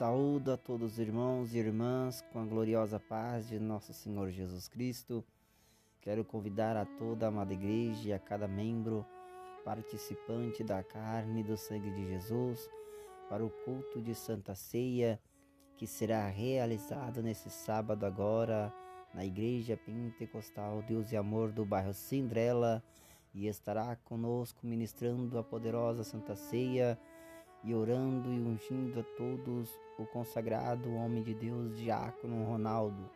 Saúdo a todos os irmãos e irmãs com a gloriosa paz de nosso Senhor Jesus Cristo. Quero convidar a toda a amada igreja e a cada membro participante da carne e do sangue de Jesus para o culto de Santa Ceia que será realizado nesse sábado agora na Igreja Pentecostal Deus e Amor do bairro Sindrela e estará conosco ministrando a poderosa Santa Ceia e orando e ungindo a todos o consagrado homem de Deus, Diácono Ronaldo.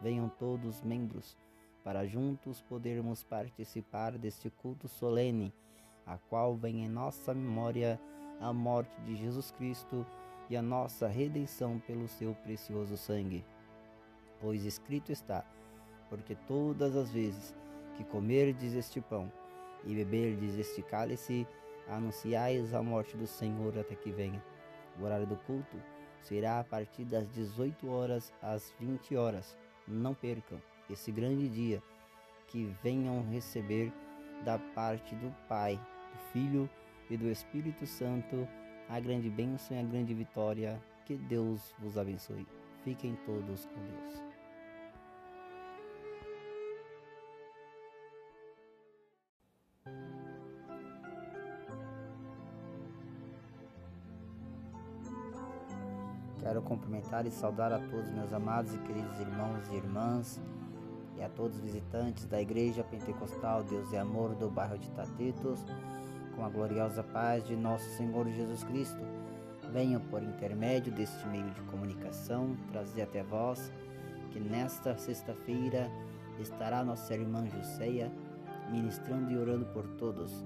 Venham todos membros, para juntos podermos participar deste culto solene, a qual vem em nossa memória a morte de Jesus Cristo e a nossa redenção pelo seu precioso sangue. Pois escrito está: porque todas as vezes que comerdes este pão e beberdes este cálice, anunciais a morte do Senhor até que venha. O horário do culto será a partir das 18 horas às 20 horas. Não percam esse grande dia que venham receber da parte do Pai, do Filho e do Espírito Santo a grande bênção e a grande vitória. Que Deus vos abençoe. Fiquem todos com Deus. Quero cumprimentar e saudar a todos meus amados e queridos irmãos e irmãs e a todos os visitantes da Igreja Pentecostal Deus e Amor do bairro de Tatetos, com a gloriosa paz de nosso Senhor Jesus Cristo. Venham por intermédio deste meio de comunicação trazer até vós que nesta sexta-feira estará nossa irmã Juseia ministrando e orando por todos.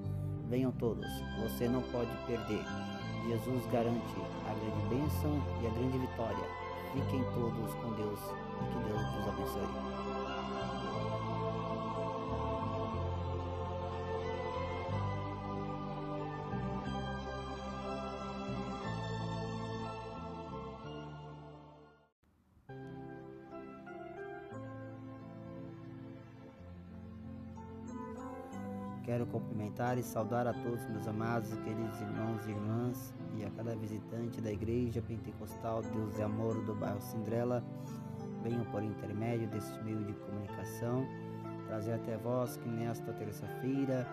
Venham todos, você não pode perder. Jesus garante a grande bênção e a grande vitória. Fiquem todos com Deus e que Deus vos abençoe. Cumprimentar e saudar a todos meus amados e queridos irmãos e irmãs e a cada visitante da Igreja Pentecostal Deus e Amor do bairro Sindrela. Venham por intermédio deste meio de comunicação trazer até vós que nesta terça-feira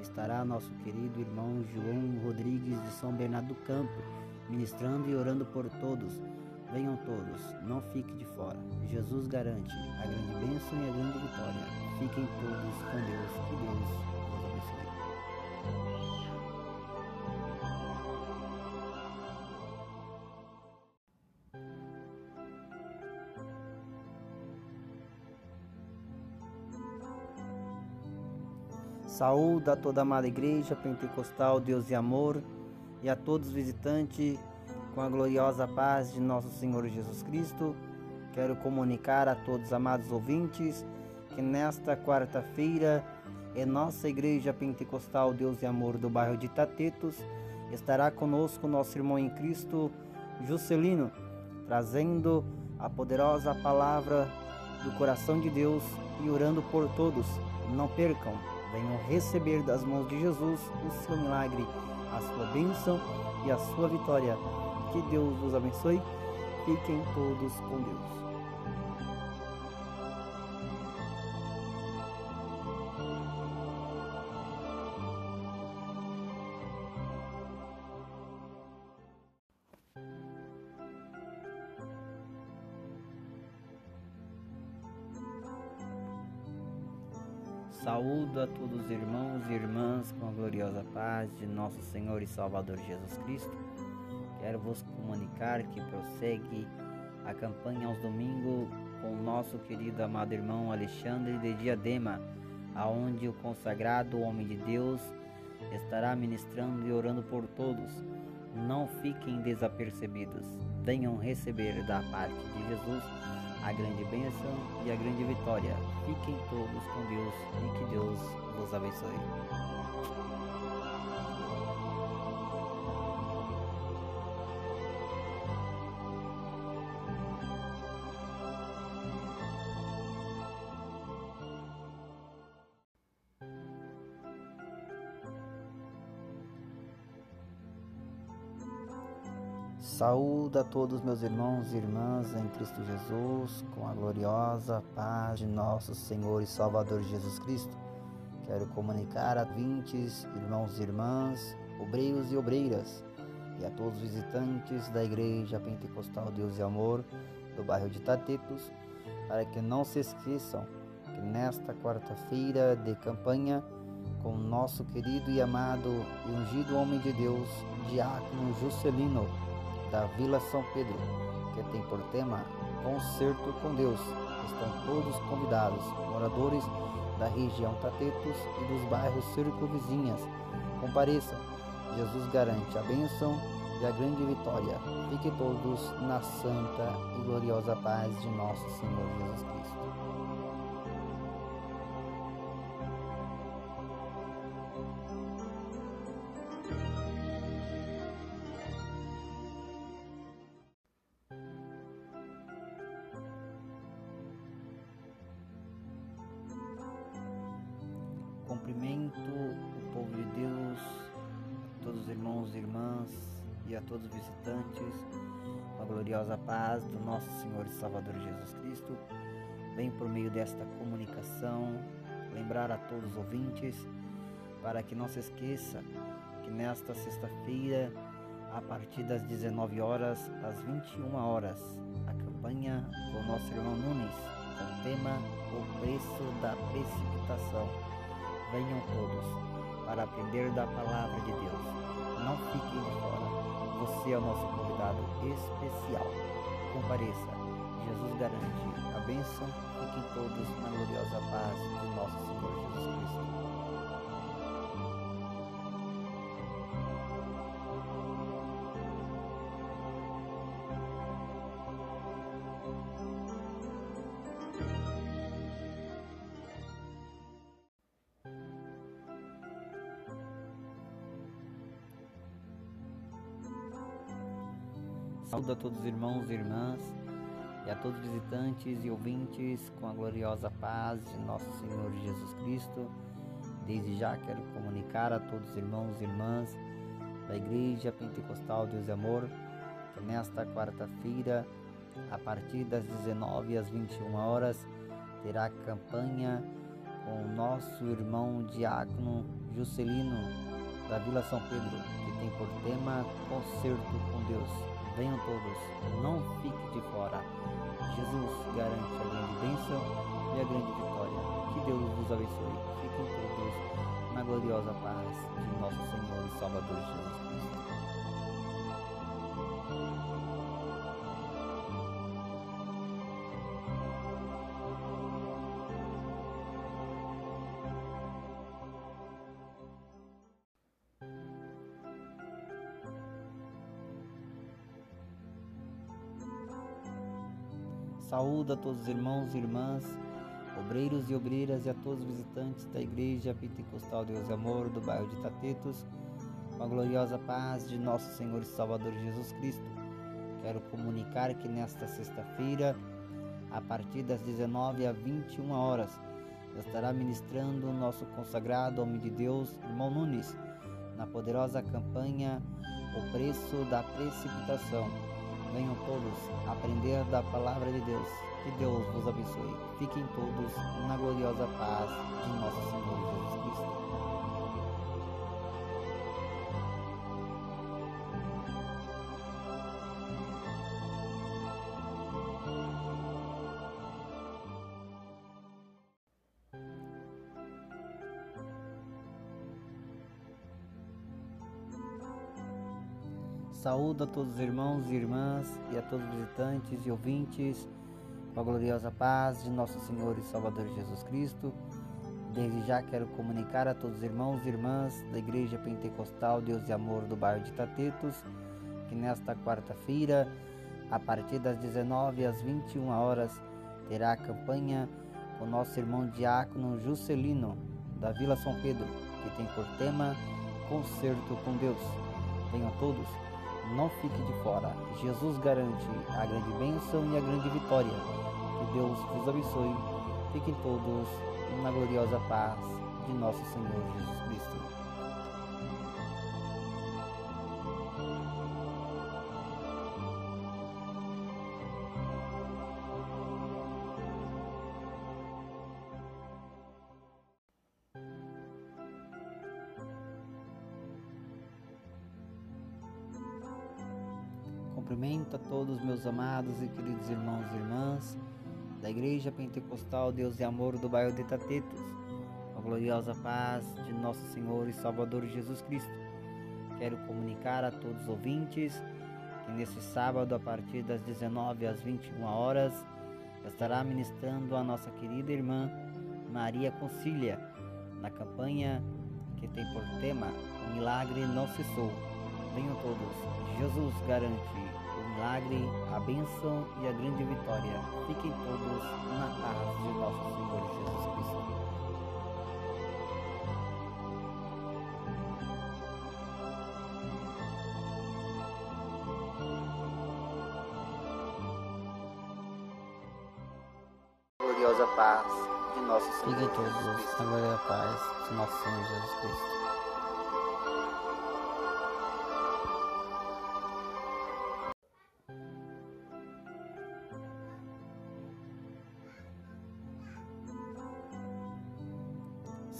estará nosso querido irmão João Rodrigues de São Bernardo do Campo, ministrando e orando por todos. Venham todos, não fique de fora. Jesus garante a grande bênção e a grande vitória. Fiquem todos com Deus. Que Deus Saúde a toda a amada igreja pentecostal, Deus e amor, e a todos os visitantes com a gloriosa paz de nosso Senhor Jesus Cristo. Quero comunicar a todos os amados ouvintes que nesta quarta-feira em nossa igreja pentecostal Deus e Amor do bairro de Tatetos estará conosco nosso irmão em Cristo Juscelino, trazendo a poderosa palavra do coração de Deus e orando por todos. Não percam, venham receber das mãos de Jesus o seu milagre, a sua bênção e a sua vitória. Que Deus vos abençoe. Fiquem todos com Deus. Saúdo a todos os irmãos e irmãs com a gloriosa paz de nosso Senhor e Salvador Jesus Cristo. Quero vos comunicar que prossegue a campanha aos domingos com o nosso querido amado irmão Alexandre de Diadema, aonde o consagrado homem de Deus estará ministrando e orando por todos. Não fiquem desapercebidos. Venham receber da parte de Jesus a grande bênção e a grande vitória. Fiquem todos com Deus e que Deus vos abençoe. Saúde a todos meus irmãos e irmãs em Cristo Jesus, com a gloriosa paz de nosso Senhor e Salvador Jesus Cristo. Quero comunicar a vintes, irmãos e irmãs, obreiros e obreiras, e a todos os visitantes da Igreja Pentecostal Deus e Amor do bairro de Tatetos, para que não se esqueçam que nesta quarta-feira de campanha, com nosso querido e amado e ungido homem de Deus, Diácono Juscelino, da Vila São Pedro, que tem por tema Concerto com Deus. Estão todos convidados, moradores da região Tatetos e dos bairros circunvizinhas. Compareçam, Jesus garante a bênção e a grande vitória. Fiquem todos na santa e gloriosa paz de nosso Senhor Jesus Cristo. Salvador Jesus Cristo. Venho por meio desta comunicação lembrar a todos os ouvintes para que não se esqueça que nesta sexta-feira, a partir das 19 horas às 21 horas, a campanha com o nosso irmão Nunes, com o tema O Preço da Precipitação venham todos para aprender da palavra de Deus. Não fiquem de fora. Você é o nosso convidado especial. Compareça. Jesus garante a bênção. Fiquem todos na gloriosa paz de nosso Senhor Jesus Cristo. Saúde a todos os irmãos e irmãs e a todos os visitantes e ouvintes com a gloriosa paz de nosso Senhor Jesus Cristo. Desde já quero comunicar a todos os irmãos e irmãs da Igreja Pentecostal Deus e Amor que nesta quarta-feira, a partir das 19 às 21 horas, terá campanha com o nosso irmão diácono Juscelino da Vila São Pedro, que tem por tema Concerto com Deus. Venham todos, não fique de fora. Jesus garante a grande bênção e a grande vitória. Que Deus vos abençoe. Fiquem todos na gloriosa paz de nosso Senhor e Salvador Jesus Cristo. Saúde a todos os irmãos e irmãs, obreiros e obreiras e a todos os visitantes da Igreja Pentecostal Deus e Amor do bairro de Tatetos, com a gloriosa paz de nosso Senhor e Salvador Jesus Cristo. Quero comunicar que nesta sexta-feira, a partir das 19 às 21 horas, estará ministrando o nosso consagrado homem de Deus, irmão Nunes, na poderosa campanha O Preço da Precipitação Venham todos aprender da palavra de Deus. Que Deus vos abençoe. Fiquem todos na gloriosa paz de nosso Senhor Saúde a todos os irmãos e irmãs e a todos os visitantes e ouvintes com a gloriosa paz de nosso Senhor e Salvador Jesus Cristo. Desde já quero comunicar a todos os irmãos e irmãs da Igreja Pentecostal Deus e Amor do bairro de Tatetos que nesta quarta-feira, a partir das 19 às 21 horas, terá a campanha com nosso irmão diácono Juscelino da Vila São Pedro, que tem por tema Concerto com Deus. Venham todos não fique de fora. Jesus garante a grande bênção e a grande vitória. Que Deus vos abençoe. Fiquem todos na gloriosa paz de nosso Senhor Jesus Cristo. Amados e queridos irmãos e irmãs da Igreja Pentecostal Deus e Amor do bairro de Tatetos, a gloriosa paz de nosso Senhor e Salvador Jesus Cristo. Quero comunicar a todos os ouvintes que nesse sábado, a partir das 19 às 21 horas, estará ministrando a nossa querida irmã Maria Concília, na campanha que tem por tema O Milagre Não Cessou. Venham todos, Jesus garante milagre, a bênção e a grande vitória. Fiquem todos na paz de nosso Senhor Jesus Cristo. Gloriosa paz de nosso Senhor. Fiquem todos na gloriosa paz de nosso Senhor Jesus Cristo.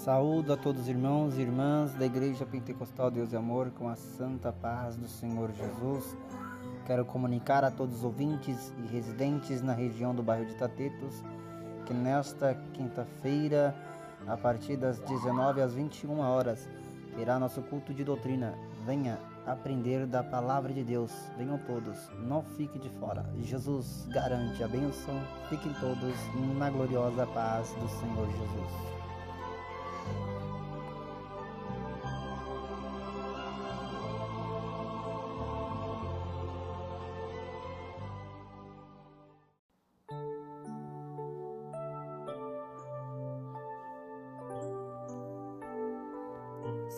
Saúdo a todos os irmãos e irmãs da Igreja Pentecostal Deus e Amor com a santa paz do Senhor Jesus. Quero comunicar a todos os ouvintes e residentes na região do bairro de Tatetos que nesta quinta-feira, a partir das 19 às 21 horas, terá nosso culto de doutrina. Venha aprender da palavra de Deus. Venham todos, não fique de fora. Jesus garante a bênção. Fiquem todos na gloriosa paz do Senhor Jesus.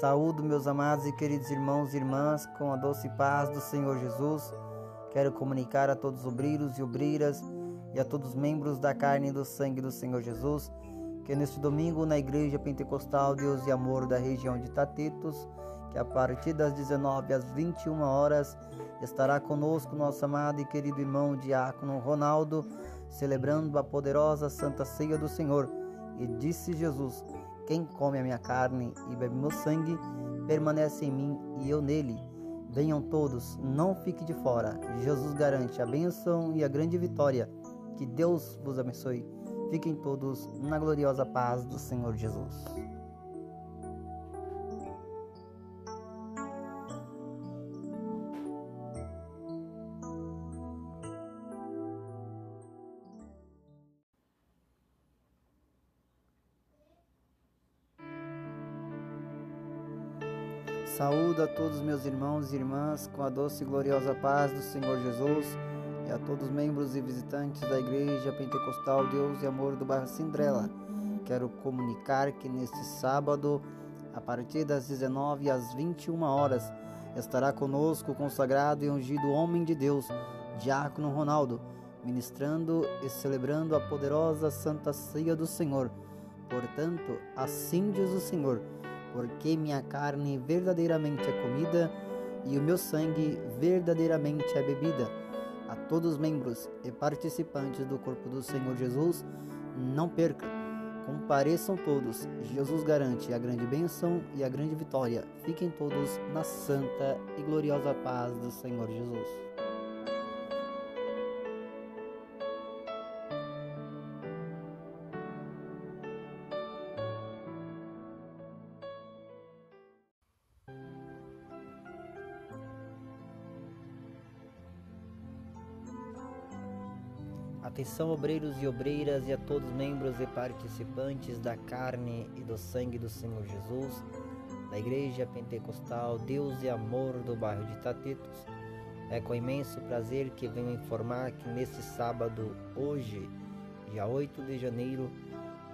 Saúdo, meus amados e queridos irmãos e irmãs, com a doce paz do Senhor Jesus. Quero comunicar a todos os obreiros e obreiras e a todos os membros da carne e do sangue do Senhor Jesus que neste domingo na Igreja Pentecostal Deus e Amor da região de Tatetos, que a partir das 19 às 21 horas estará conosco nosso amado e querido irmão Diácono Ronaldo, celebrando a poderosa Santa Ceia do Senhor. E disse Jesus: quem come a minha carne e bebe meu sangue, permanece em mim e eu nele. Venham todos, não fique de fora. Jesus garante a bênção e a grande vitória. Que Deus vos abençoe. Fiquem todos na gloriosa paz do Senhor Jesus. Saúdo a todos meus irmãos e irmãs com a doce e gloriosa paz do Senhor Jesus e a todos os membros e visitantes da Igreja Pentecostal Deus e Amor do bairro Sindrela. Quero comunicar que neste sábado, a partir das 19 às 21 horas, estará conosco o consagrado e ungido homem de Deus, Diácono Ronaldo, ministrando e celebrando a poderosa Santa Ceia do Senhor. Portanto, assim diz o Senhor porque minha carne verdadeiramente é comida e o meu sangue verdadeiramente é bebida. A todos os membros e participantes do corpo do Senhor Jesus, não perca, compareçam todos. Jesus garante a grande bênção e a grande vitória. Fiquem todos na santa e gloriosa paz do Senhor Jesus. Atenção, obreiros e obreiras, e a todos membros e participantes da carne e do sangue do Senhor Jesus, da Igreja Pentecostal Deus e Amor do bairro de Tatetos. É com imenso prazer que venho informar que neste sábado, hoje, dia 8 de janeiro,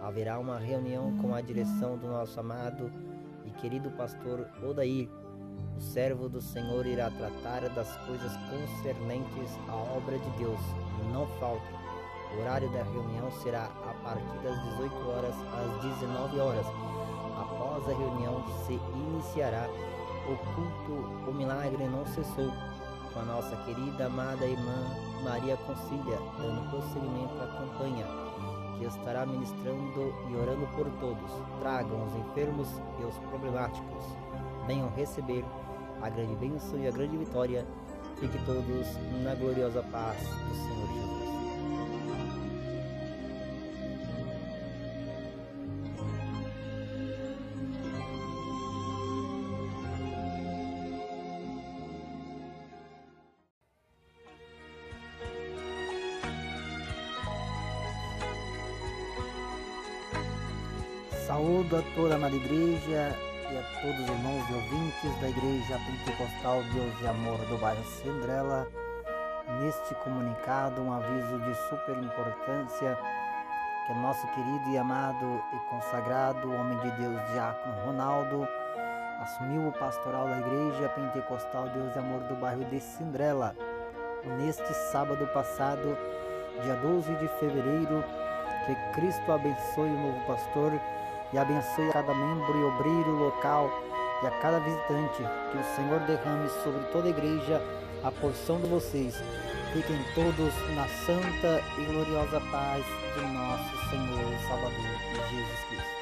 haverá uma reunião com a direção do nosso amado e querido pastor Odair. O servo do Senhor irá tratar das coisas concernentes à obra de Deus. Não faltem. O horário da reunião será a partir das 18 horas às 19 horas. Após a reunião se iniciará o culto O Milagre Não Cessou, com a nossa querida amada irmã Maria Concília, dando prosseguimento à campanha, que estará ministrando e orando por todos. Tragam os enfermos e os problemáticos. Venham receber a grande bênção e a grande vitória Fiquem todos na gloriosa paz do Senhor Jesus. A amada igreja e a todos os irmãos e ouvintes da Igreja Pentecostal Deus e Amor do bairro Cinderela. Neste comunicado, um aviso de super importância que nosso querido e amado e consagrado homem de Deus, Diácono Ronaldo, assumiu o pastoral da Igreja Pentecostal Deus e Amor do bairro de Cinderela. Neste sábado passado, dia 12 de fevereiro, que Cristo abençoe o novo pastor e abençoe a cada membro e obreiro local e a cada visitante. Que o Senhor derrame sobre toda a igreja a porção de vocês. Fiquem todos na santa e gloriosa paz de nosso Senhor e Salvador Jesus Cristo.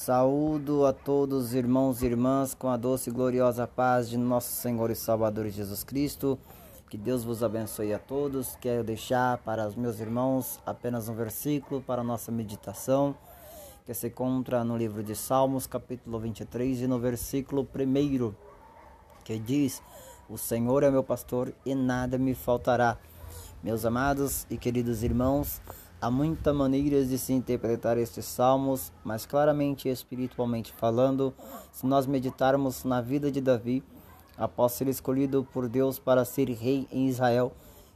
Saúdo a todos os irmãos e irmãs com a doce e gloriosa paz de nosso Senhor e Salvador Jesus Cristo. Que Deus vos abençoe a todos. Quero deixar para os meus irmãos apenas um versículo para a nossa meditação, que se encontra no livro de Salmos, capítulo 23, e no versículo 1, que diz: O Senhor é meu pastor e nada me faltará. Meus amados e queridos irmãos, Há muitas maneiras de se interpretar estes salmos, mas claramente espiritualmente falando, se nós meditarmos na vida de Davi, após ser escolhido por Deus para ser rei em Israel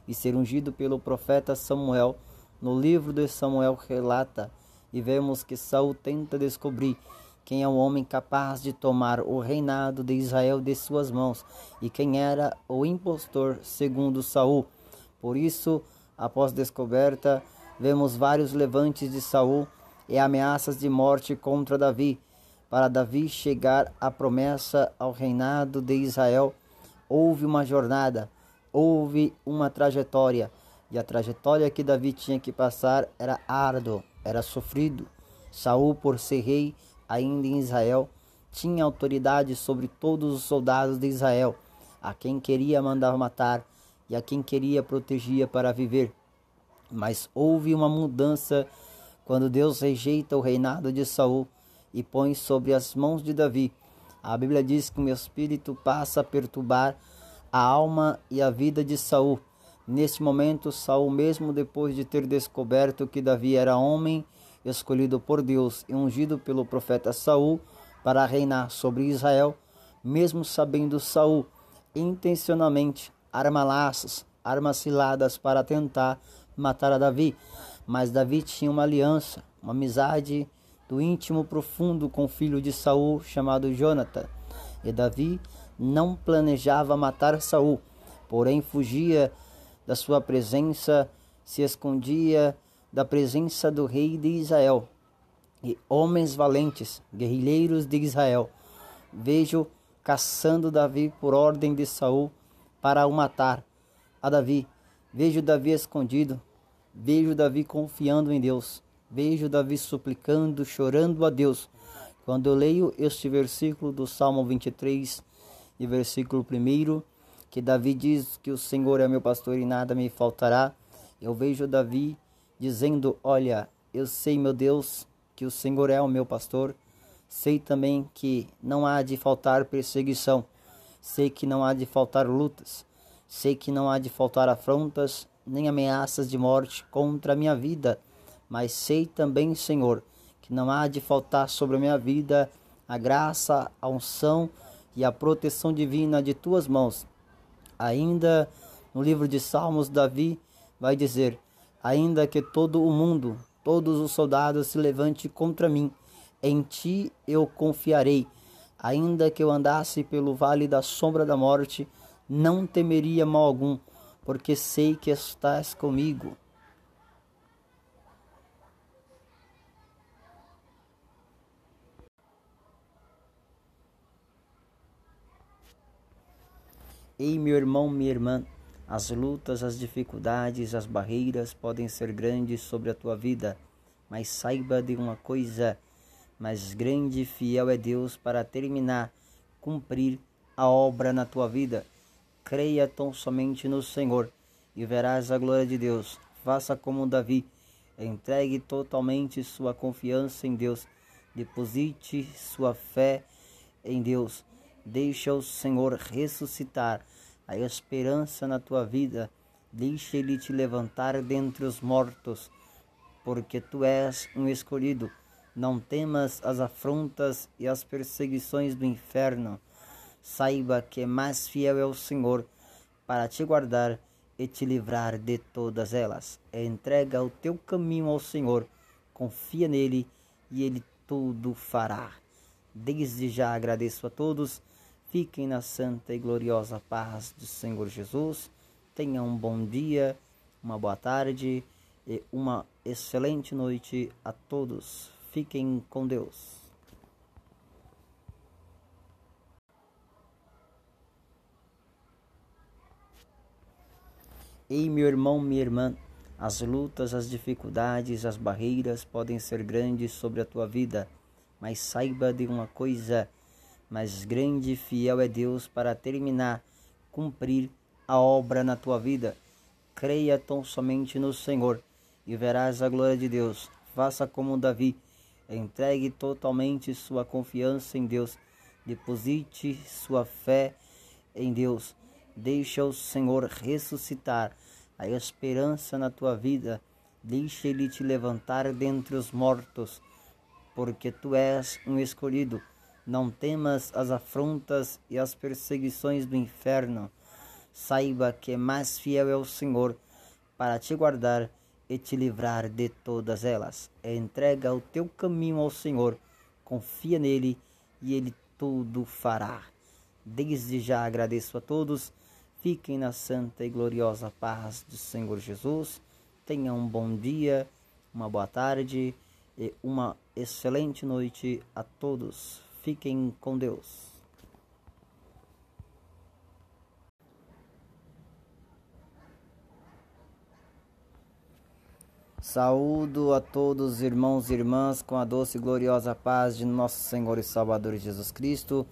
e ser ungido pelo profeta Samuel, no livro de Samuel relata e vemos que Saul tenta descobrir quem é o homem capaz de tomar o reinado de Israel de suas mãos e quem era o impostor segundo Saul. Por isso, após descoberta, vemos vários levantes de Saul e ameaças de morte contra Davi. Para Davi chegar à promessa ao reinado de Israel, houve uma jornada, houve uma trajetória, e a trajetória que Davi tinha que passar era árduo, era sofrido. Saul, por ser rei ainda em Israel, tinha autoridade sobre todos os soldados de Israel, a quem queria mandar matar e a quem queria protegia para viver. Mas houve uma mudança quando Deus rejeita o reinado de Saul e põe sobre as mãos de Davi. A Bíblia diz que o meu espírito passa a perturbar a alma e a vida de Saul. Neste momento, Saul, mesmo depois de ter descoberto que Davi era homem escolhido por Deus e ungido pelo profeta Saul para reinar sobre Israel, mesmo sabendo Saul intencionalmente arma laços, armas ciladas para tentar matar a Davi, mas Davi tinha uma aliança, uma amizade do íntimo profundo com o filho de Saul chamado Jonathan. E Davi não planejava matar Saul, porém fugia da sua presença, se escondia da presença do rei de Israel. E homens valentes, guerrilheiros de Israel, vejo caçando Davi por ordem de Saul para o matar. A Davi Vejo Davi escondido, vejo Davi confiando em Deus, vejo Davi suplicando, chorando a Deus. Quando eu leio este versículo do Salmo 23 e versículo 1, que Davi diz que o Senhor é meu pastor e nada me faltará, eu vejo Davi dizendo: Olha, eu sei, meu Deus, que o Senhor é o meu pastor, sei também que não há de faltar perseguição, sei que não há de faltar lutas, Sei que não há de faltar afrontas nem ameaças de morte contra a minha vida, mas sei também, Senhor, que não há de faltar sobre a minha vida a graça, a unção e a proteção divina de tuas mãos. Ainda no livro de Salmos, Davi vai dizer: Ainda que todo o mundo, todos os soldados se levante contra mim, em ti eu confiarei. Ainda que eu andasse pelo vale da sombra da morte, não temeria mal algum, porque sei que estás comigo. Ei, meu irmão, minha irmã, As lutas, as dificuldades, as barreiras podem ser grandes sobre a tua vida, mas saiba de uma coisa: mais grande e fiel é Deus para terminar, cumprir a obra na tua vida. Creia tão somente no Senhor e verás a glória de Deus. Faça como Davi, entregue totalmente sua confiança em Deus, deposite sua fé em Deus. Deixa o Senhor ressuscitar a esperança na tua vida. Deixa Ele te levantar dentre os mortos, porque tu és um escolhido. Não temas as afrontas e as perseguições do inferno. Saiba que mais fiel é o Senhor para te guardar e te livrar de todas elas. Entrega o teu caminho ao Senhor, confia nele e ele tudo fará. Desde já agradeço a todos. Fiquem na santa e gloriosa paz do Senhor Jesus. Tenham um bom dia, uma boa tarde e uma excelente noite a todos. Fiquem com Deus. Ei, meu irmão, minha irmã, as lutas, as dificuldades, as barreiras podem ser grandes sobre a tua vida, mas saiba de uma coisa: mais grande e fiel é Deus para terminar, cumprir a obra na tua vida. Creia tão somente no Senhor e verás a glória de Deus. Faça como Davi, entregue totalmente sua confiança em Deus, deposite sua fé em Deus Deixa o Senhor ressuscitar a esperança na tua vida. Deixa Ele te levantar dentre os mortos, porque tu és um escolhido. Não temas as afrontas e as perseguições do inferno. Saiba que mais fiel é o Senhor para te guardar e te livrar de todas elas. Entrega o teu caminho ao Senhor, confia nele e ele tudo fará. Desde já agradeço a todos Fiquem na santa e gloriosa paz do Senhor Jesus. Tenham um bom dia, uma boa tarde e uma excelente noite a todos. Fiquem com Deus. Saúdo a todos, irmãos e irmãs, com a doce e gloriosa paz de nosso Senhor e Salvador Jesus Cristo.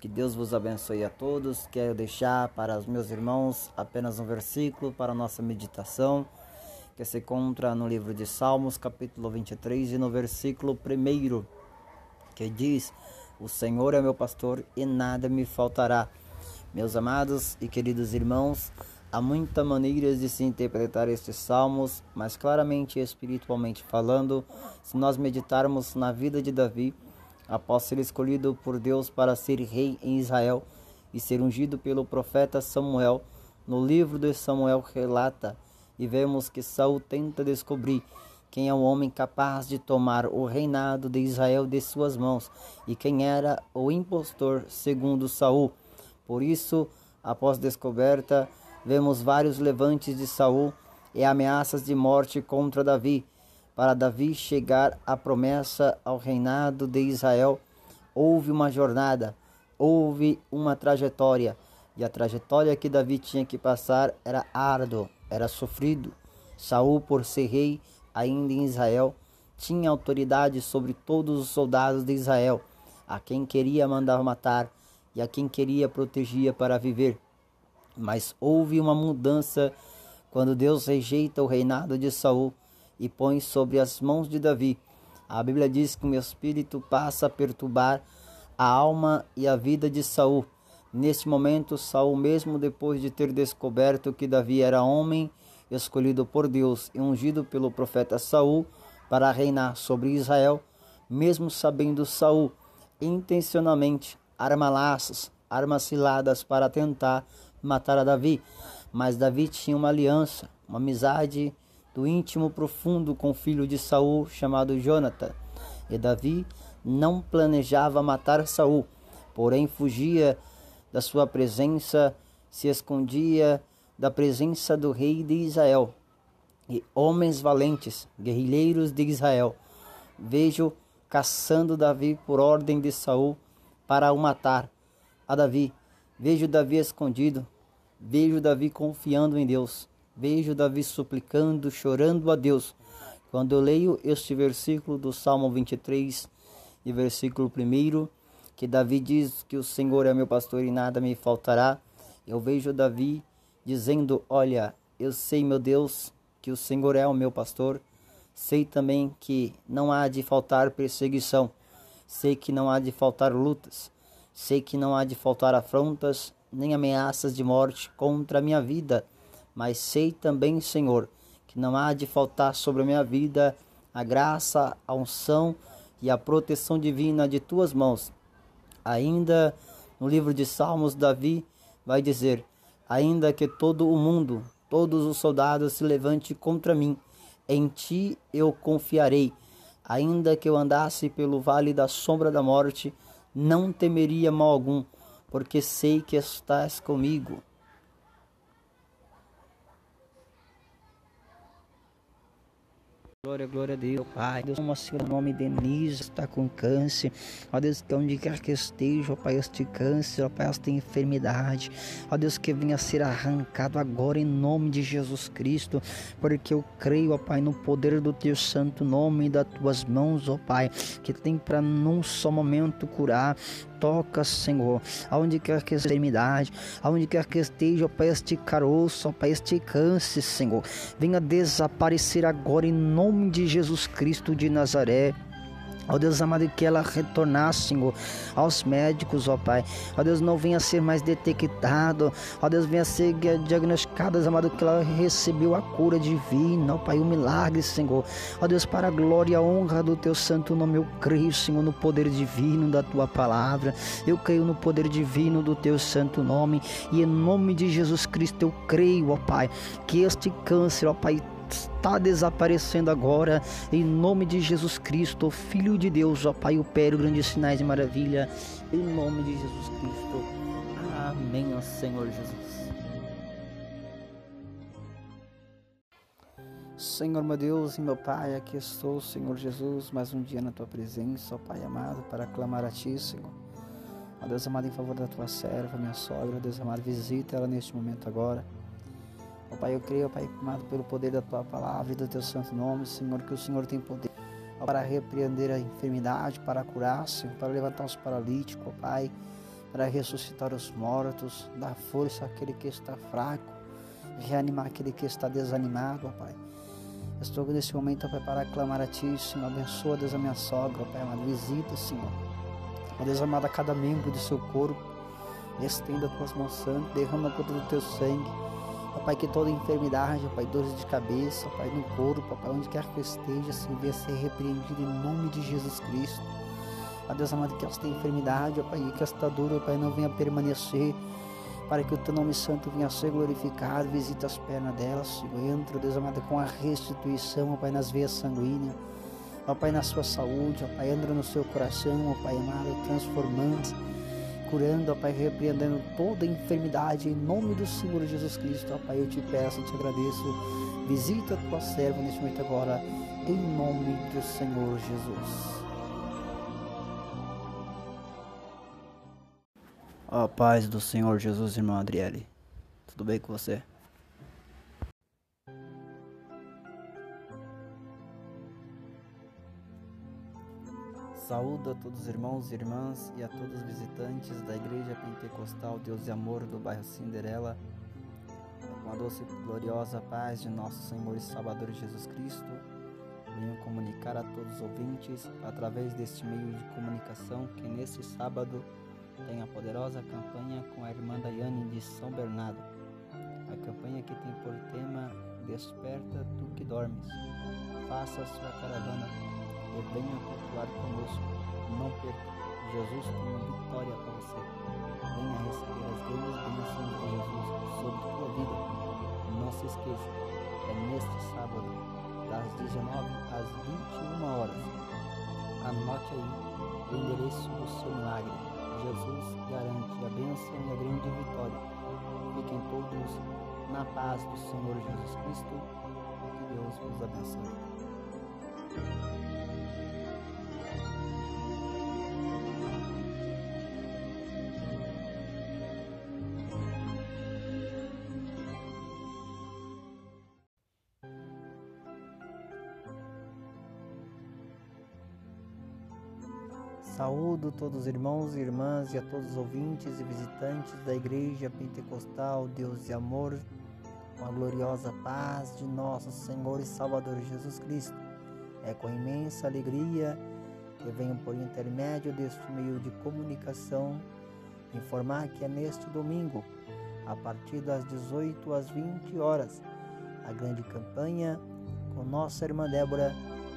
Que Deus vos abençoe a todos. Quero deixar para os meus irmãos apenas um versículo para a nossa meditação, que se encontra no livro de Salmos, capítulo 23, e no versículo 1, que diz: O Senhor é meu pastor e nada me faltará. Meus amados e queridos irmãos, há muitas maneiras de se interpretar estes salmos, mas claramente espiritualmente falando, se nós meditarmos na vida de Davi, após ser escolhido por Deus para ser rei em Israel e ser ungido pelo profeta Samuel, no livro de Samuel relata e vemos que Saul tenta descobrir quem é o homem capaz de tomar o reinado de Israel de suas mãos e quem era o impostor segundo Saul. Por isso, após descoberta, vemos vários levantes de Saul e ameaças de morte contra Davi para Davi chegar à promessa ao reinado de Israel, houve uma jornada, houve uma trajetória, e a trajetória que Davi tinha que passar era árduo, era sofrido. Saul, por ser rei ainda em Israel, tinha autoridade sobre todos os soldados de Israel, a quem queria mandar matar e a quem queria protegia para viver. Mas houve uma mudança quando Deus rejeita o reinado de Saul e põe sobre as mãos de Davi. A Bíblia diz que o meu espírito passa a perturbar a alma e a vida de Saul. Neste momento, Saul, mesmo depois de ter descoberto que Davi era homem escolhido por Deus e ungido pelo profeta Saul para reinar sobre Israel, mesmo sabendo Saul intencionalmente arma laços, armas ciladas para tentar matar a Davi, mas Davi tinha uma aliança, uma amizade do íntimo profundo com o filho de Saul chamado Jonathan. E Davi não planejava matar Saul, porém fugia da sua presença, se escondia da presença do rei de Israel. E homens valentes, guerrilheiros de Israel, vejo caçando Davi por ordem de Saul para o matar. A Davi, vejo Davi escondido, Vejo Davi confiando em Deus. Vejo Davi suplicando, chorando a Deus. Quando eu leio este versículo do Salmo 23 e versículo 1, que Davi diz que o Senhor é meu pastor e nada me faltará, eu vejo Davi dizendo: Olha, eu sei, meu Deus, que o Senhor é o meu pastor. Sei também que não há de faltar perseguição. Sei que não há de faltar lutas. Sei que não há de faltar afrontas nem ameaças de morte contra a minha vida. Mas sei também, Senhor, que não há de faltar sobre a minha vida a graça, a unção e a proteção divina de tuas mãos. Ainda no livro de Salmos, Davi vai dizer: Ainda que todo o mundo, todos os soldados se levante contra mim, em ti eu confiarei. Ainda que eu andasse pelo vale da sombra da morte, não temeria mal algum, porque sei que estás comigo. Glória, glória a Deus, Pai. Deus, uma senhora, nome Denise está com câncer. Ó Deus, que onde quer que esteja, ó Pai, este câncer, ó Pai, esta enfermidade. Ó Deus, que venha a ser arrancado agora em nome de Jesus Cristo. Porque eu creio, ó Pai, no poder do Teu santo nome e das Tuas mãos, ó Pai, que tem para num só momento curar toca, Senhor, aonde quer que esteja enfermidade, aonde quer que esteja, ó Pai, este caroço, ó Pai, este câncer, Senhor, venha desaparecer agora em nome de Jesus Cristo de Nazaré. Ó Deus amado, que ela retornasse, Senhor, aos médicos, ó Pai. Ó Deus, não venha ser mais detectado. Ó Deus, venha ser diagnosticada, amado, que ela recebeu a cura divina, ó Pai, o um milagre, Senhor. Ó Deus, para a glória e a honra do Teu santo nome, eu creio, Senhor, no poder divino da Tua palavra. Eu creio no poder divino do Teu santo nome. E em nome de Jesus Cristo, eu creio, ó Pai, que este câncer, ó Pai, está desaparecendo agora, em nome de Jesus Cristo, Filho de Deus, ó Pai, opere grandes sinais de maravilha, em nome de Jesus Cristo. Amém, ó Senhor Jesus. Senhor meu Deus e meu Pai, aqui estou, Senhor Jesus, mais um dia na tua presença, ó Pai amado, para clamar a Ti, Senhor. Ó Deus amado, em favor da tua serva, minha sogra, ó Deus amado, visita ela neste momento agora. Ó Pai, eu creio, ó Pai, amado pelo poder da Tua palavra e do Teu santo nome, Senhor, que o Senhor tem poder ó, para repreender a enfermidade, para curar, Senhor, para levantar os paralíticos, ó Pai, para ressuscitar os mortos, dar força àquele que está fraco, reanimar aquele que está desanimado, ó Pai. estou nesse momento, ó Pai, para clamar a Ti, Senhor, abençoa, Deus, a minha sogra, ó Pai, amado, visita, Senhor, ó Deus amado, a cada membro do seu corpo, estenda as tuas mãos santas, derrama conta do teu sangue, Pai, que toda enfermidade, Pai, dores de cabeça, Pai, no corpo, Pai, onde quer que eu esteja, se venha ser repreendido em nome de Jesus Cristo. Ó Deus amado, que esta enfermidade, ó Pai, que esta dor, ó Pai, não venha permanecer, para que o Teu nome santo venha a ser glorificado, visita as pernas dela, Senhor, entra, Deus amado, com a restituição, ó Pai, nas veias sanguíneas, ó Pai, na sua saúde, ó Pai, entra no seu coração, ó Pai amado, transformando curando, ó Pai, repreendendo toda enfermidade em nome do Senhor Jesus Cristo, ó Pai, eu te peço, te agradeço, visita a tua serva neste momento agora, em nome do Senhor Jesus. Ó paz do Senhor Jesus, irmão Adriele, tudo bem com você? Saúdo a todos os irmãos e irmãs e a todos os visitantes da Igreja Pentecostal Deus e Amor do bairro Cinderela, com a doce e gloriosa paz de nosso Senhor e Salvador Jesus Cristo. Venho comunicar a todos os ouvintes, através deste meio de comunicação, que neste sábado tem a poderosa campanha com a irmã Daiane de São Bernardo. A campanha que tem por tema Desperta tu que dormes. Faça a sua caravana e venha cultuar conosco. Não perca, Jesus tem uma vitória para você. Venha receber as grandes bênçãos de Jesus sobre tua vida. Não se esqueça, é neste sábado, das 19 às 21 horas. Anote aí o endereço do seu milagre. Jesus garante a bênção e a grande vitória. Fiquem todos na paz do Senhor Jesus Cristo que Deus vos abençoe. Saúdo todos os irmãos e irmãs e a todos os ouvintes e visitantes da Igreja Pentecostal Deus e Amor, com a gloriosa paz de nosso Senhor e Salvador Jesus Cristo. É com imensa alegria que venho por intermédio deste meio de comunicação informar que é neste domingo, a partir das 18 às 20 horas, a grande campanha com nossa irmã Débora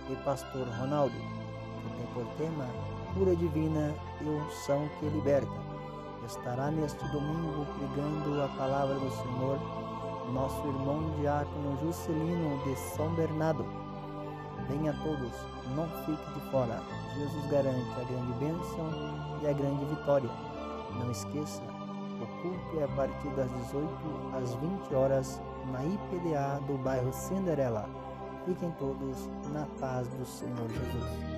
e pastor Ronaldo, que tem por tema cura divina e unção que liberta. Estará neste domingo pregando a palavra do Senhor nosso irmão diácono Juscelino de São Bernardo. Venha todos, não fique de fora. Jesus garante a grande bênção e a grande vitória. Não esqueça, o culto é a partir das 18 às 20 horas na IPDA do bairro Cinderela. Fiquem todos na paz do Senhor Jesus.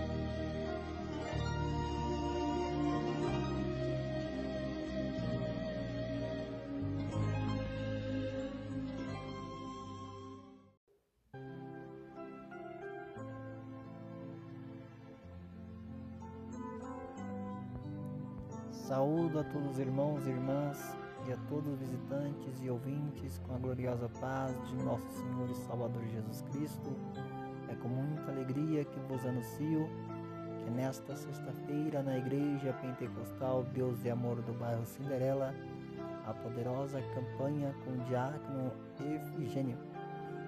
Saúdo a todos os irmãos e irmãs e a todos os visitantes e ouvintes com a gloriosa paz de nosso Senhor e Salvador Jesus Cristo. É com muita alegria que vos anuncio que nesta sexta-feira na Igreja Pentecostal Deus e Amor do bairro Cinderela, a poderosa campanha com o diácono Efigênio,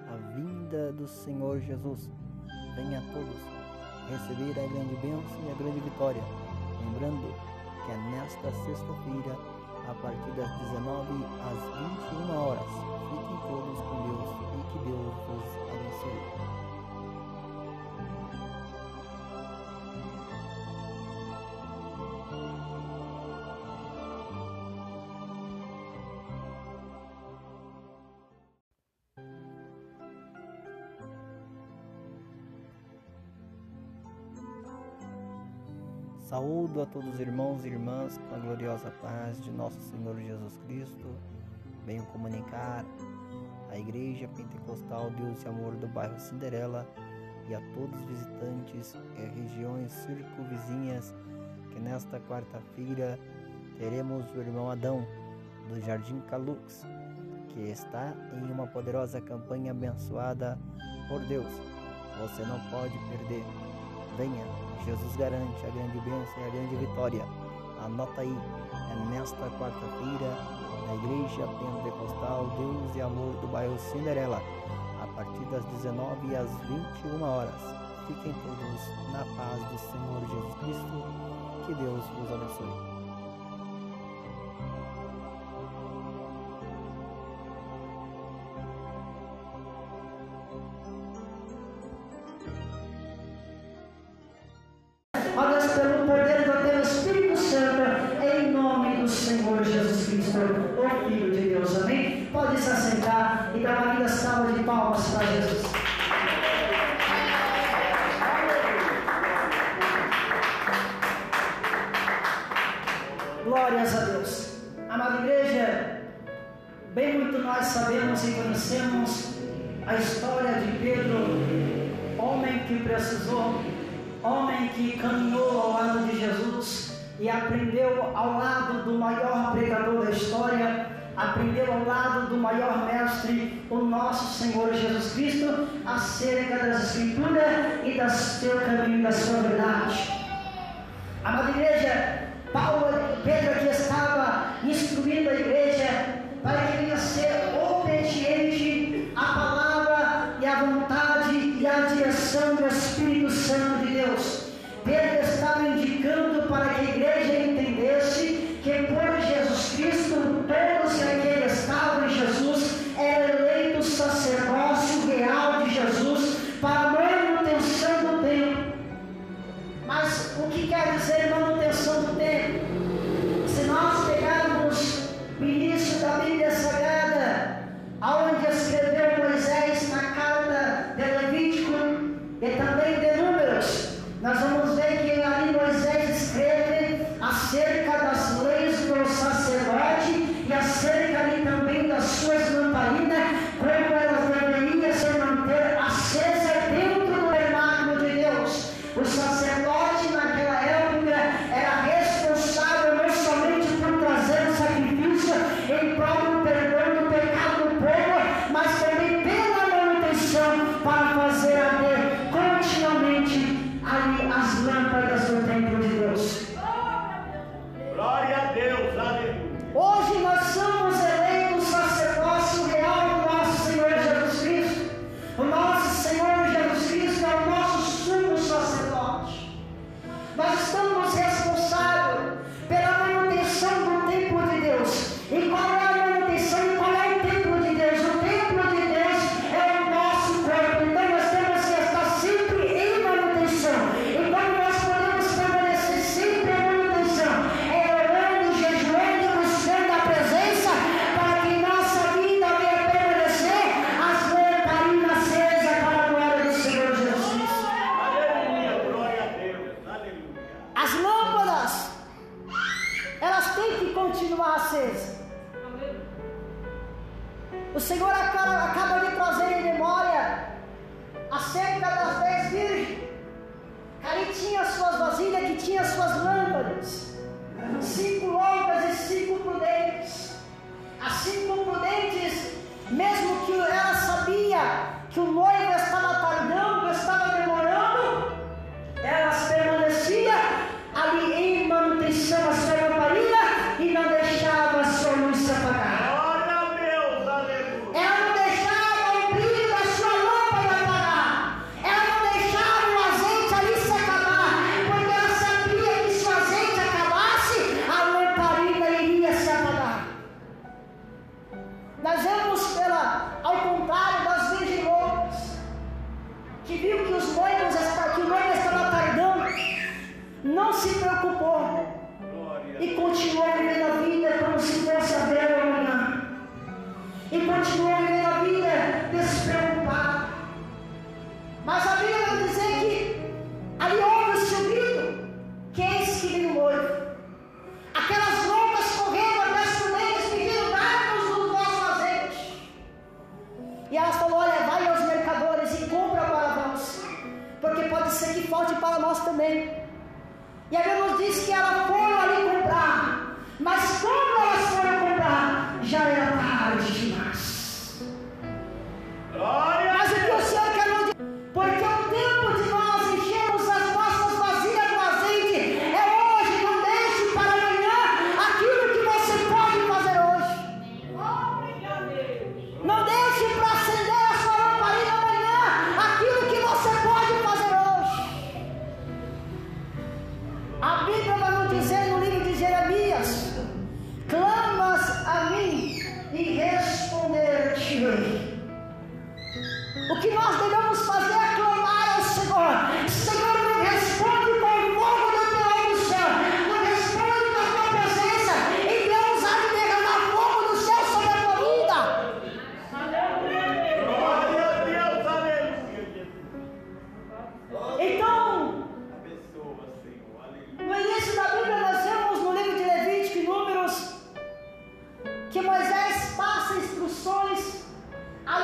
a vinda do Senhor Jesus. Venha a todos receber a grande bênção e a grande vitória, lembrando que é nesta sexta-feira, a partir das 19 às 21 horas. Fiquem todos com Deus e que Deus vos abençoe. Saúdo a todos os irmãos e irmãs com a gloriosa paz de nosso Senhor Jesus Cristo. Venho comunicar à Igreja Pentecostal Deus e Amor do bairro Cinderela e a todos os visitantes e regiões circunvizinhas que nesta quarta-feira teremos o irmão Adão do Jardim Calux, que está em uma poderosa campanha abençoada por Deus. Você não pode perder. Venha Jesus garante a grande bênção e a grande vitória. Anota aí, é nesta quarta-feira, na Igreja Pentecostal Deus e Amor do bairro Cinderela, a partir das 19 às 21 horas. Fiquem todos na paz do Senhor Jesus Cristo. Que Deus vos abençoe.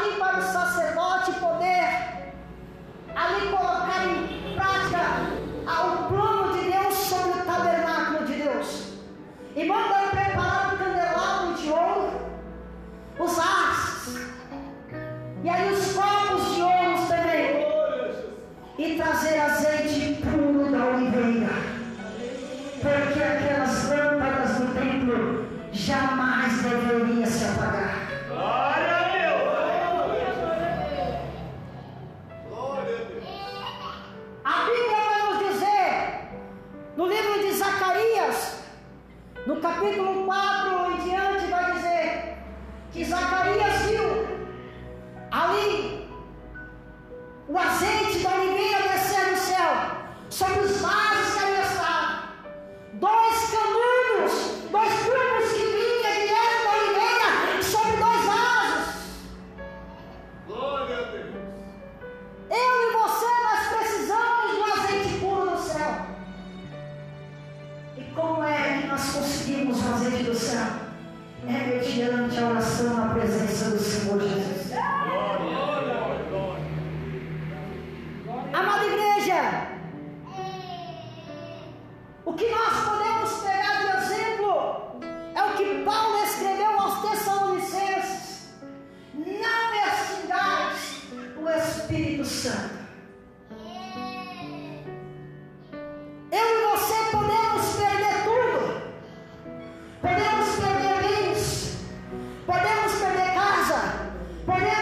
Ali para o sacerdote poder ali casa,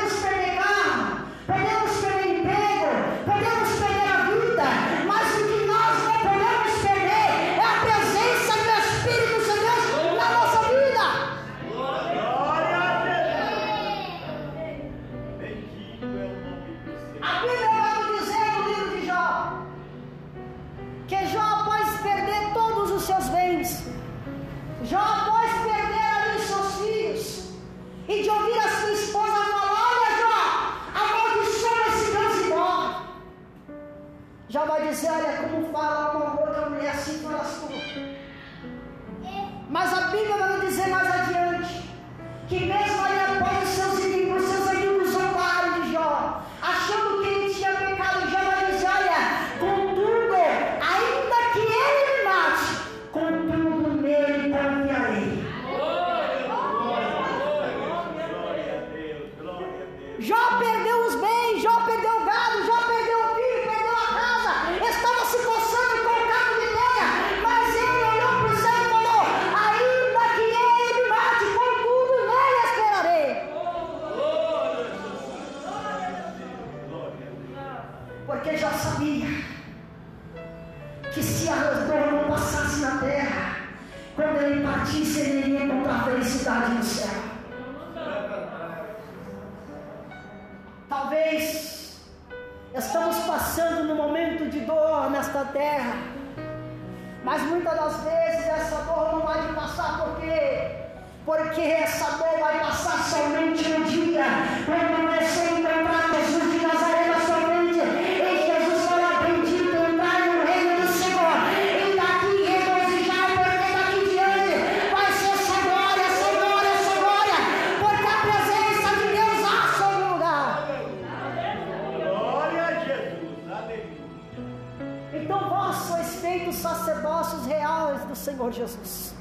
Jesus.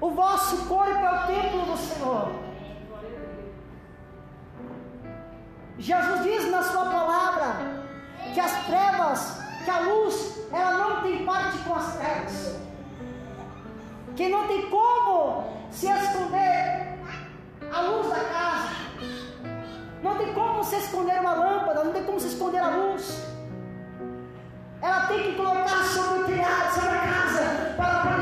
O vosso corpo é o templo do Senhor. Jesus diz na sua palavra que as trevas, que a luz, ela não tem parte com as trevas. Que não tem como se esconder a luz da casa. Não tem como se esconder uma lâmpada, não tem como se esconder a luz. Ela tem que colocar sobre o telhado, sobre a casa. para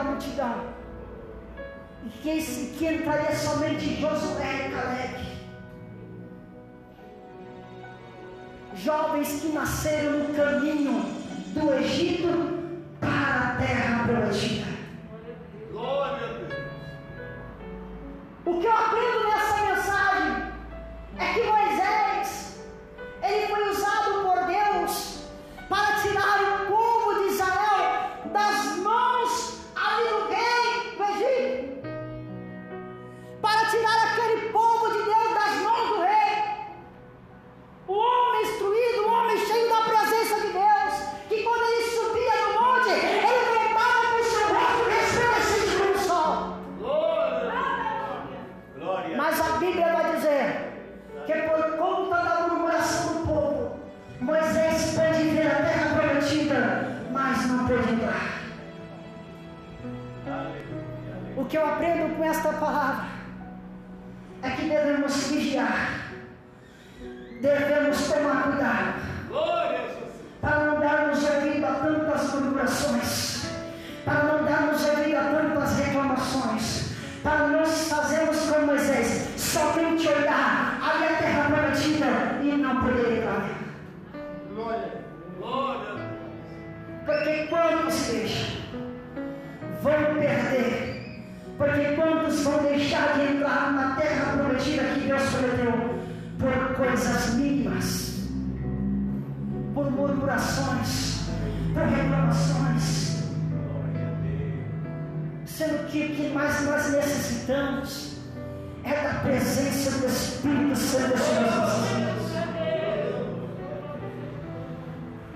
da multidão. E que, que entraria somente Josué e Caleb. Jovens que nasceram no caminho do Egito para a terra prometida.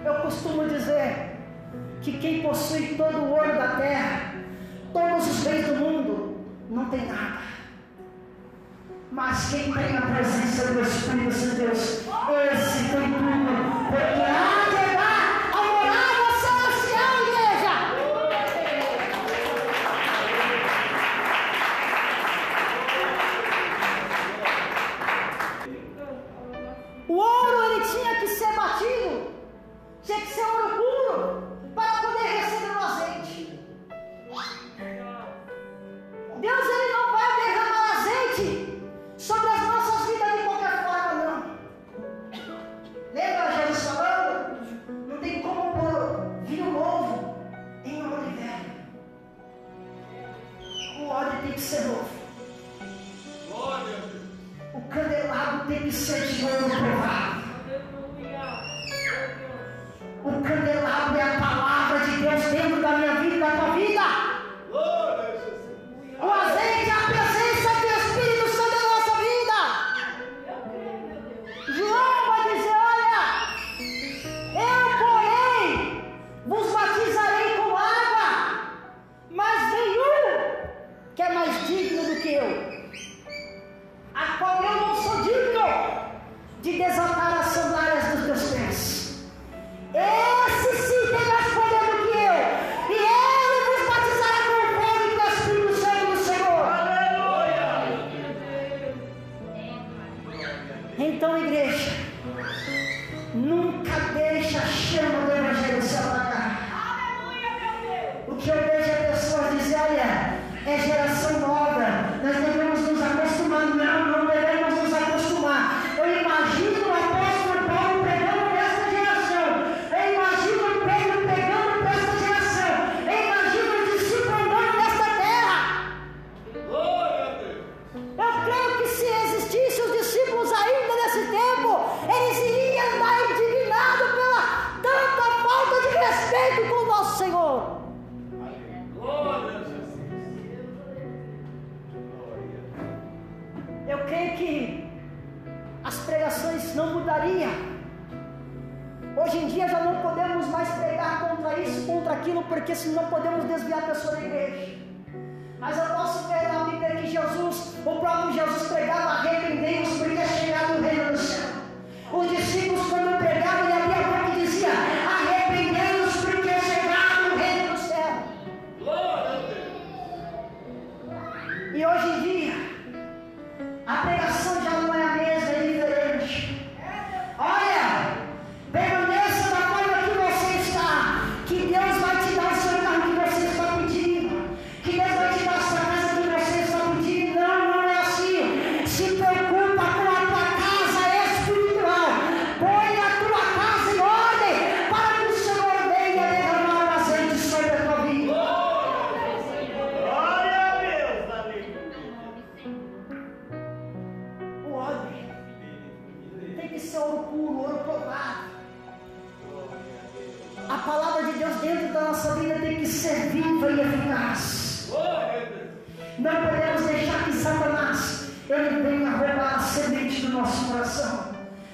Eu costumo dizer que quem possui todo o ouro da terra, todos os bens do mundo, não tem nada. Mas quem tem a presença do Espírito de Deus, esse tem tudo, porque há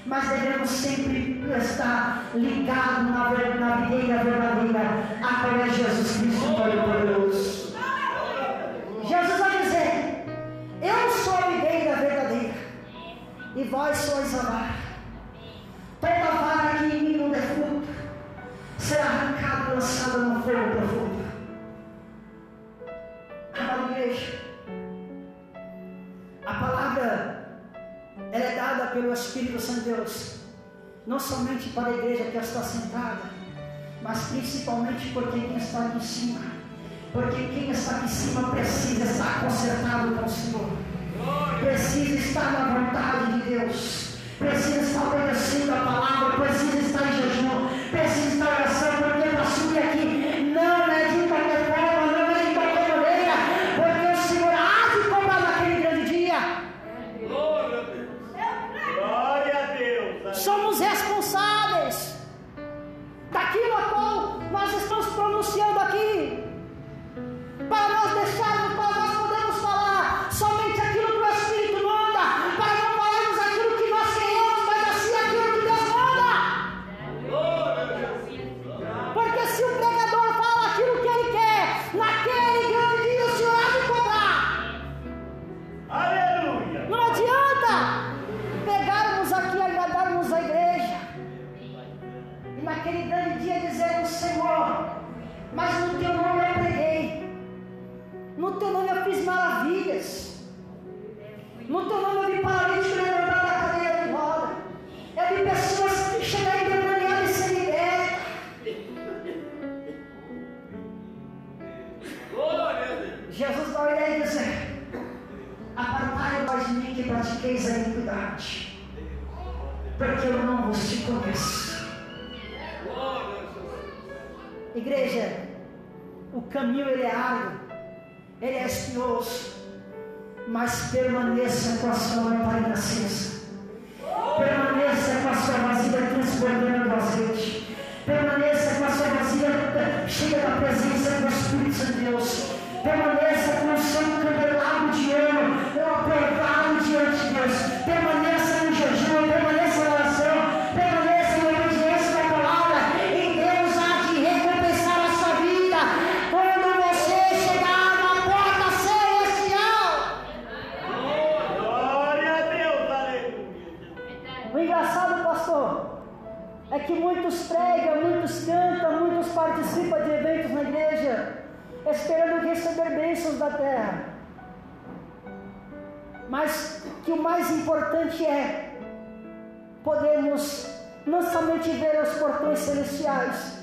Mas devemos sempre estar ligados na, na videira verdadeira, a quem é Jesus Cristo Todo-Poderoso. Jesus vai dizer: Eu sou a videira verdadeira, e vós sois a vara. Toda vara que em mim não der fruto será arrancada e lançada no fogo profundo. Amada igreja, pelo Espírito Santo de Deus, não somente para a igreja que está sentada, mas principalmente porque quem está em cima, porque quem está aqui em cima precisa estar consertado com o Senhor, precisa estar na vontade de Deus, precisa estar obedecendo a palavra, precisa estar em jejum, pratiqueis a iniquidade, para que eu não vos te conheça. Igreja, o caminho ele é árido, ele é espinhoso, mas permaneça com a sua lamparina acesa. Permaneça com a sua vasilha transbordando azeite. Permaneça com a sua vasilha eh, cheia da presença do Espírito de Deus. Permaneça com o seu candelabro Mas que o mais importante é podermos não somente ver os portões celestiais,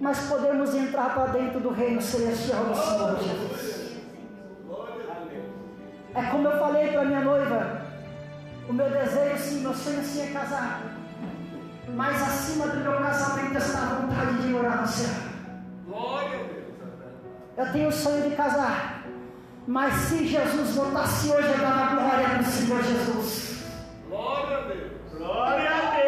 mas podemos entrar para dentro do reino celestial do Senhor Jesus. É como eu falei para minha noiva, o meu desejo sim, meu sonho sim é casar. Mas acima do meu casamento está a vontade de morar no céu. Glória a Deus. Eu tenho o sonho de casar. Mas se Jesus voltasse hoje, eu dava glória para o Senhor Jesus. Glória a Deus. Glória a Deus.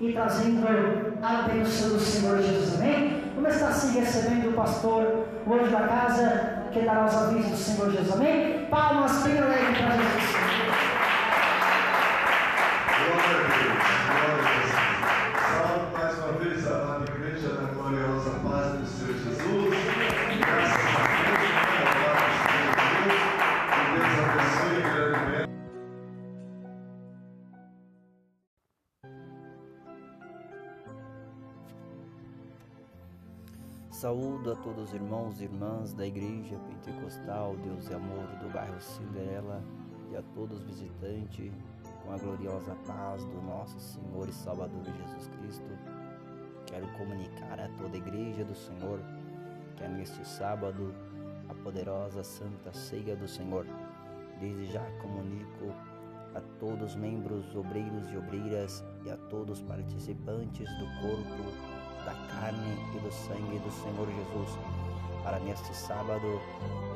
E trazendo a bênção do Senhor Jesus. Amém? Vamos estar assim recebendo o pastor, anjo da casa, que dará os avisos do Senhor Jesus. Amém? Palmas bem alegres para Jesus. Saúdo a todos os irmãos e irmãs da Igreja Pentecostal Deus e Amor do bairro Cinderela e a todos os visitantes com a gloriosa paz do nosso Senhor e Salvador Jesus Cristo. Quero comunicar a toda a Igreja do Senhor que é neste sábado a poderosa Santa Ceia do Senhor. Desde já comunico a todos os membros, obreiros e obreiras e a todos os participantes do corpo da carne e do sangue do Senhor Jesus, para neste sábado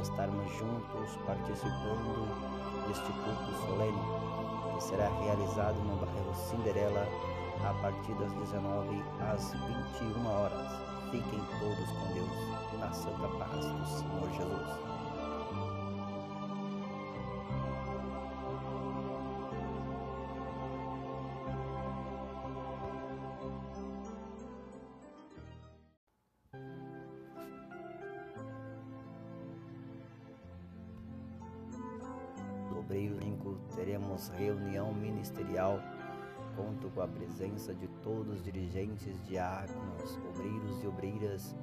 estarmos juntos participando deste culto solene, que será realizado no bairro Cinderela a partir das 19 às 21 horas. Fiquem todos com Deus, na santa paz do Senhor Jesus. Reunião ministerial. Conto com a presença de todos os dirigentes, diáconos, obreiros e obreiras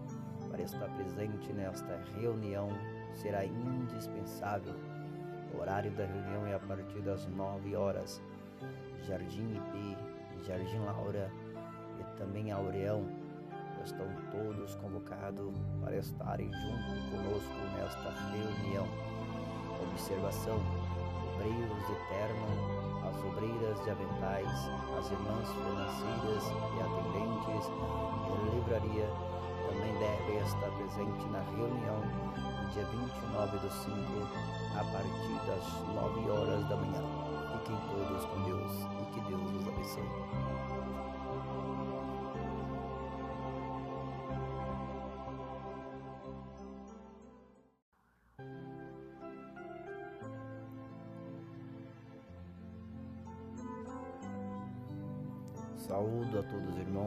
para estar presente nesta reunião será indispensável. O horário da reunião é a partir das 9 horas. Jardim IP, Jardim Laura e também Aureão estão todos convocados para estarem junto conosco nesta reunião. Observação: obreiros de terno, as obreiras de aventais, as irmãs financeiras e atendentes e livraria também devem estar presentes na reunião no dia 29 do 5, a partir das 9 horas da manhã. Fiquem todos com Deus e que Deus os abençoe.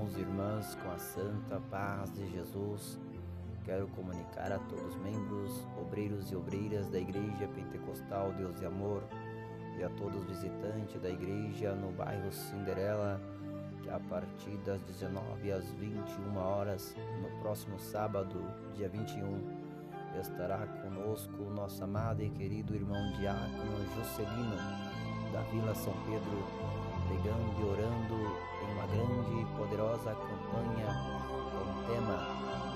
Irmãos e irmãs com a santa paz de Jesus. Quero comunicar a todos os membros, obreiros e obreiras da Igreja Pentecostal Deus e Amor e a todos os visitantes da igreja no bairro Cinderela que a partir das 19 às 21 horas, no próximo sábado, dia 21, estará conosco o nosso amado e querido irmão diácono Juscelino, da Vila São Pedro, pregando e orando uma grande e poderosa campanha com o tema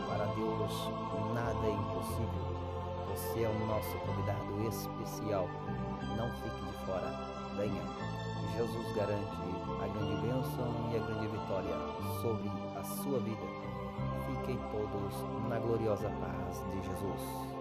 Para Deus nada é impossível. Você é o nosso convidado especial. Não fique de fora. Venha. Jesus garante a grande bênção e a grande vitória sobre a sua vida. Fiquem todos na gloriosa paz de Jesus.